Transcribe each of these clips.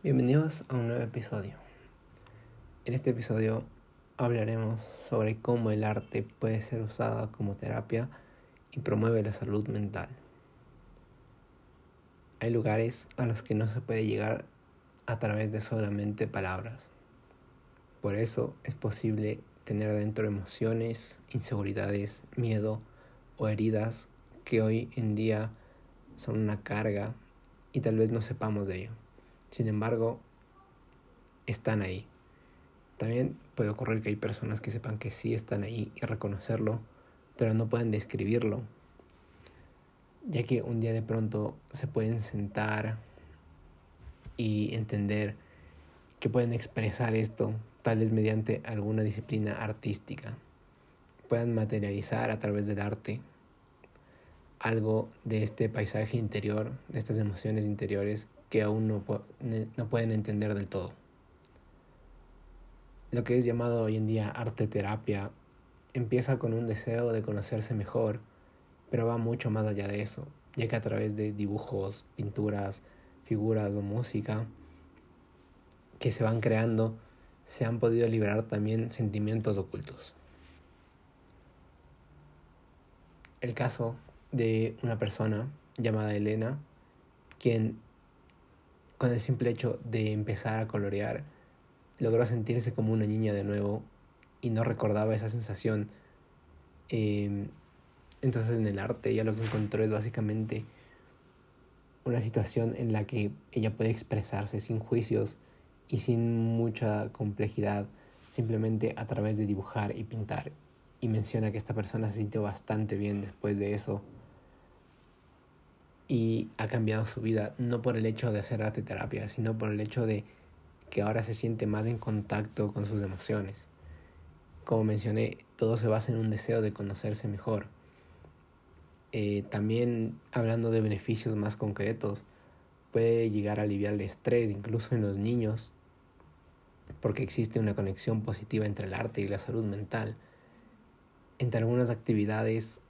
Bienvenidos a un nuevo episodio. En este episodio hablaremos sobre cómo el arte puede ser usada como terapia y promueve la salud mental. Hay lugares a los que no se puede llegar a través de solamente palabras. Por eso es posible tener dentro emociones, inseguridades, miedo o heridas que hoy en día son una carga y tal vez no sepamos de ello. Sin embargo, están ahí. También puede ocurrir que hay personas que sepan que sí están ahí y reconocerlo, pero no pueden describirlo, ya que un día de pronto se pueden sentar y entender que pueden expresar esto, tal vez mediante alguna disciplina artística, puedan materializar a través del arte algo de este paisaje interior, de estas emociones interiores que aún no, no pueden entender del todo. Lo que es llamado hoy en día arte terapia empieza con un deseo de conocerse mejor, pero va mucho más allá de eso, ya que a través de dibujos, pinturas, figuras o música que se van creando, se han podido liberar también sentimientos ocultos. El caso de una persona llamada Elena, quien con el simple hecho de empezar a colorear, logró sentirse como una niña de nuevo y no recordaba esa sensación. Em, entonces en el arte ella lo que encontró es básicamente una situación en la que ella puede expresarse sin juicios y sin mucha complejidad, simplemente a través de dibujar y pintar. Y menciona que esta persona se sintió bastante bien después de eso y ha cambiado su vida, no por el hecho de hacer arte terapia, sino por el hecho de que ahora se siente más en contacto con sus emociones. Como mencioné, todo se basa en un deseo de conocerse mejor. Eh, también hablando de beneficios más concretos, puede llegar a aliviar el estrés, incluso en los niños, porque existe una conexión positiva entre el arte y la salud mental. Entre algunas actividades,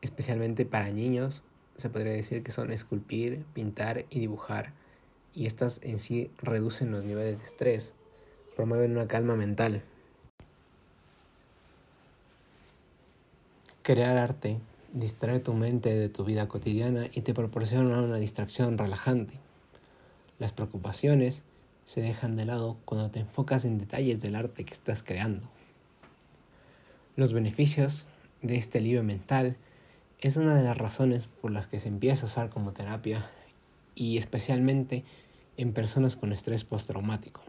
especialmente para niños, se podría decir que son esculpir, pintar y dibujar, y estas en sí reducen los niveles de estrés, promueven una calma mental. Crear arte distrae tu mente de tu vida cotidiana y te proporciona una distracción relajante. Las preocupaciones se dejan de lado cuando te enfocas en detalles del arte que estás creando. Los beneficios de este alivio mental es una de las razones por las que se empieza a usar como terapia y especialmente en personas con estrés postraumático.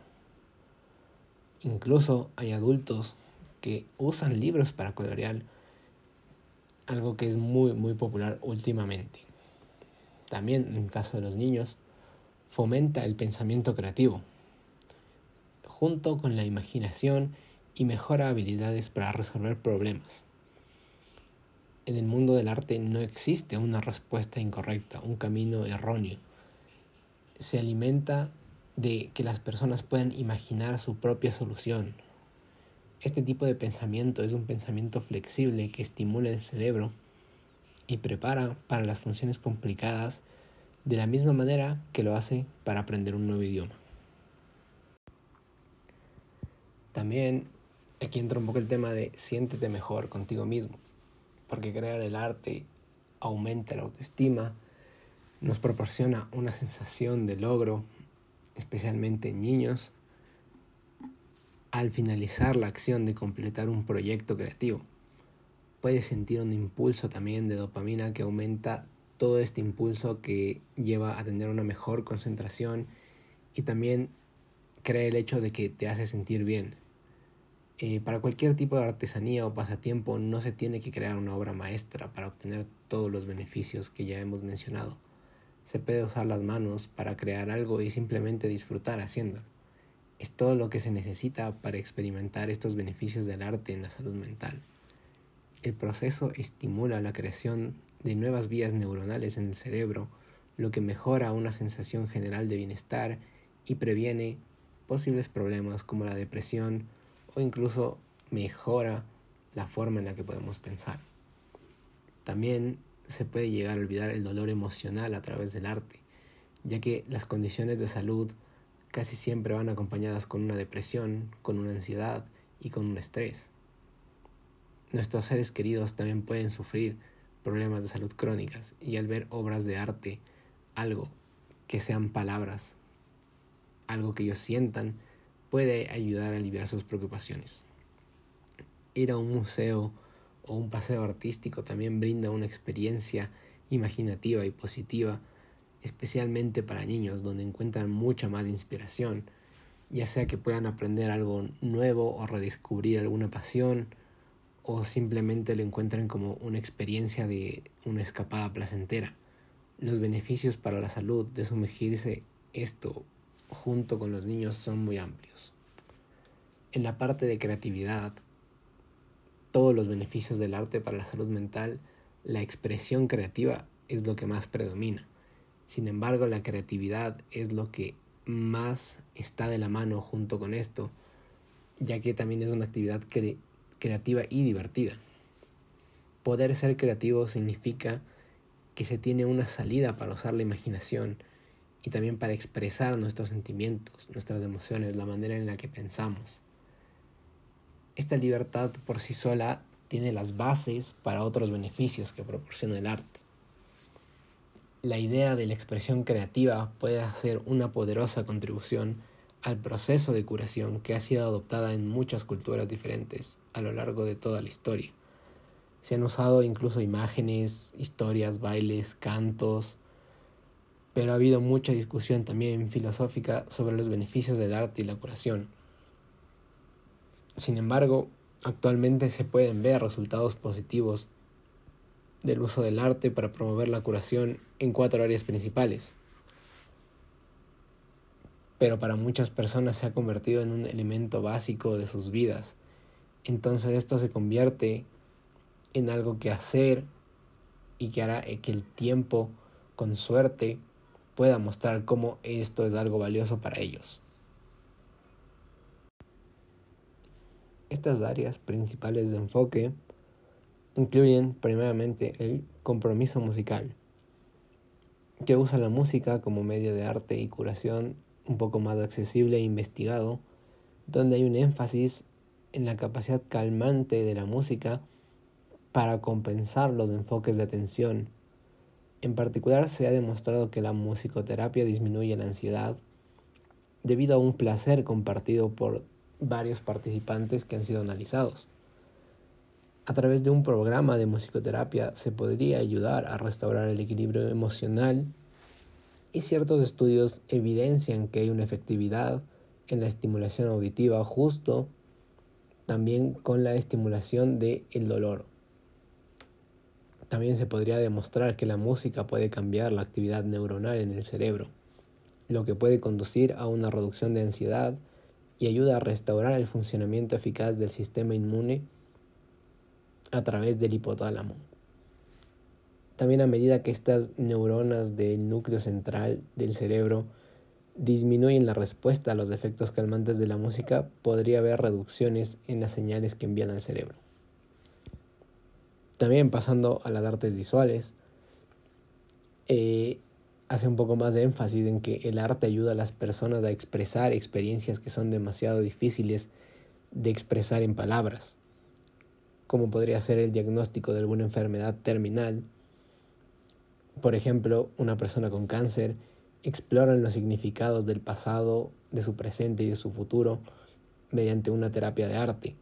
Incluso hay adultos que usan libros para colorear, algo que es muy muy popular últimamente. También en el caso de los niños, fomenta el pensamiento creativo, junto con la imaginación y mejora habilidades para resolver problemas en el mundo del arte no existe una respuesta incorrecta, un camino erróneo. Se alimenta de que las personas puedan imaginar su propia solución. Este tipo de pensamiento es un pensamiento flexible que estimula el cerebro y prepara para las funciones complicadas de la misma manera que lo hace para aprender un nuevo idioma. También aquí entra un poco el tema de siéntete mejor contigo mismo porque crear el arte aumenta la autoestima, nos proporciona una sensación de logro, especialmente en niños, al finalizar la acción de completar un proyecto creativo. Puedes sentir un impulso también de dopamina que aumenta todo este impulso que lleva a tener una mejor concentración y también crea el hecho de que te hace sentir bien. Eh, para cualquier tipo de artesanía o pasatiempo no se tiene que crear una obra maestra para obtener todos los beneficios que ya hemos mencionado. Se puede usar las manos para crear algo y simplemente disfrutar haciéndolo. Es todo lo que se necesita para experimentar estos beneficios del arte en la salud mental. El proceso estimula la creación de nuevas vías neuronales en el cerebro, lo que mejora una sensación general de bienestar y previene posibles problemas como la depresión, o incluso mejora la forma en la que podemos pensar. También se puede llegar a olvidar el dolor emocional a través del arte, ya que las condiciones de salud casi siempre van acompañadas con una depresión, con una ansiedad y con un estrés. Nuestros seres queridos también pueden sufrir problemas de salud crónicas y al ver obras de arte, algo que sean palabras, algo que ellos sientan, puede ayudar a aliviar sus preocupaciones. Ir a un museo o un paseo artístico también brinda una experiencia imaginativa y positiva, especialmente para niños, donde encuentran mucha más inspiración, ya sea que puedan aprender algo nuevo o redescubrir alguna pasión, o simplemente lo encuentren como una experiencia de una escapada placentera. Los beneficios para la salud de sumergirse esto junto con los niños son muy amplios. En la parte de creatividad, todos los beneficios del arte para la salud mental, la expresión creativa es lo que más predomina. Sin embargo, la creatividad es lo que más está de la mano junto con esto, ya que también es una actividad creativa y divertida. Poder ser creativo significa que se tiene una salida para usar la imaginación y también para expresar nuestros sentimientos, nuestras emociones, la manera en la que pensamos. Esta libertad por sí sola tiene las bases para otros beneficios que proporciona el arte. La idea de la expresión creativa puede hacer una poderosa contribución al proceso de curación que ha sido adoptada en muchas culturas diferentes a lo largo de toda la historia. Se han usado incluso imágenes, historias, bailes, cantos, pero ha habido mucha discusión también filosófica sobre los beneficios del arte y la curación. Sin embargo, actualmente se pueden ver resultados positivos del uso del arte para promover la curación en cuatro áreas principales. Pero para muchas personas se ha convertido en un elemento básico de sus vidas. Entonces esto se convierte en algo que hacer y que hará que el tiempo, con suerte, pueda mostrar cómo esto es algo valioso para ellos. Estas áreas principales de enfoque incluyen primeramente el compromiso musical, que usa la música como medio de arte y curación un poco más accesible e investigado, donde hay un énfasis en la capacidad calmante de la música para compensar los enfoques de atención en particular, se ha demostrado que la musicoterapia disminuye la ansiedad debido a un placer compartido por varios participantes que han sido analizados. A través de un programa de musicoterapia se podría ayudar a restaurar el equilibrio emocional y ciertos estudios evidencian que hay una efectividad en la estimulación auditiva justo también con la estimulación del el dolor. También se podría demostrar que la música puede cambiar la actividad neuronal en el cerebro, lo que puede conducir a una reducción de ansiedad y ayuda a restaurar el funcionamiento eficaz del sistema inmune a través del hipotálamo. También a medida que estas neuronas del núcleo central del cerebro disminuyen la respuesta a los efectos calmantes de la música, podría haber reducciones en las señales que envían al cerebro. También pasando a las artes visuales, eh, hace un poco más de énfasis en que el arte ayuda a las personas a expresar experiencias que son demasiado difíciles de expresar en palabras, como podría ser el diagnóstico de alguna enfermedad terminal. Por ejemplo, una persona con cáncer explora los significados del pasado, de su presente y de su futuro mediante una terapia de arte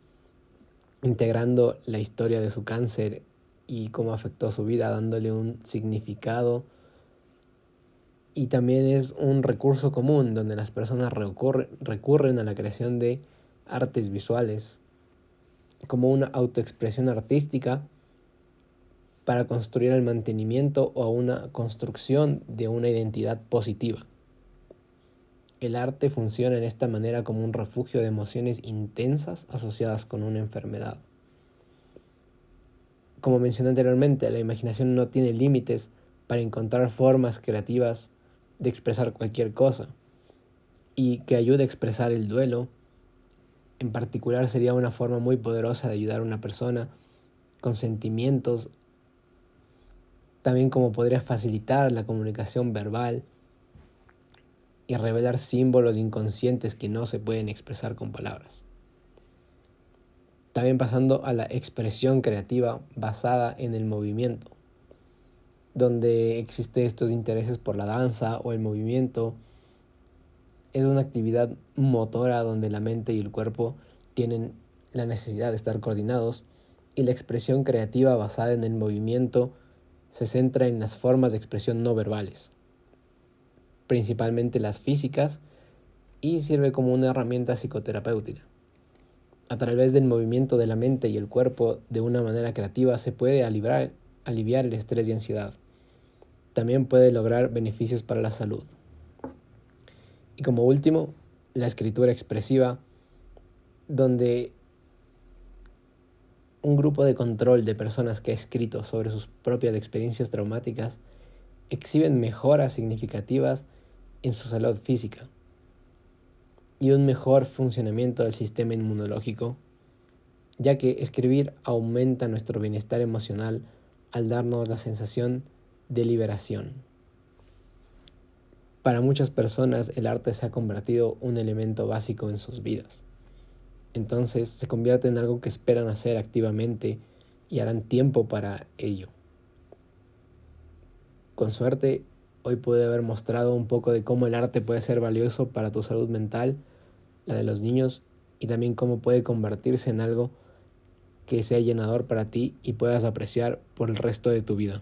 integrando la historia de su cáncer y cómo afectó su vida, dándole un significado. Y también es un recurso común donde las personas recurren a la creación de artes visuales como una autoexpresión artística para construir el mantenimiento o una construcción de una identidad positiva. El arte funciona en esta manera como un refugio de emociones intensas asociadas con una enfermedad. Como mencioné anteriormente, la imaginación no tiene límites para encontrar formas creativas de expresar cualquier cosa y que ayude a expresar el duelo. En particular sería una forma muy poderosa de ayudar a una persona con sentimientos, también como podría facilitar la comunicación verbal y revelar símbolos inconscientes que no se pueden expresar con palabras. También pasando a la expresión creativa basada en el movimiento, donde existe estos intereses por la danza o el movimiento. Es una actividad motora donde la mente y el cuerpo tienen la necesidad de estar coordinados y la expresión creativa basada en el movimiento se centra en las formas de expresión no verbales, principalmente las físicas, y sirve como una herramienta psicoterapéutica. A través del movimiento de la mente y el cuerpo de una manera creativa se puede aliviar, el estrés y ansiedad. También puede lograr beneficios para la salud. Y como último, la escritura expresiva, donde un grupo de control de personas que ha escrito sobre sus propias experiencias traumáticas exhiben mejoras significativas en su salud física y un mejor funcionamiento del sistema inmunológico, ya que escribir aumenta nuestro bienestar emocional al darnos la sensación de liberación. Para muchas personas el arte se ha convertido un elemento básico en sus vidas entonces se convierte en algo que esperan hacer activamente y harán tiempo para ello. Con suerte, hoy pude haber mostrado un poco de cómo el arte puede ser valioso para tu salud mental, la de los niños, y también cómo puede convertirse en algo que sea llenador para ti y puedas apreciar por el resto de tu vida.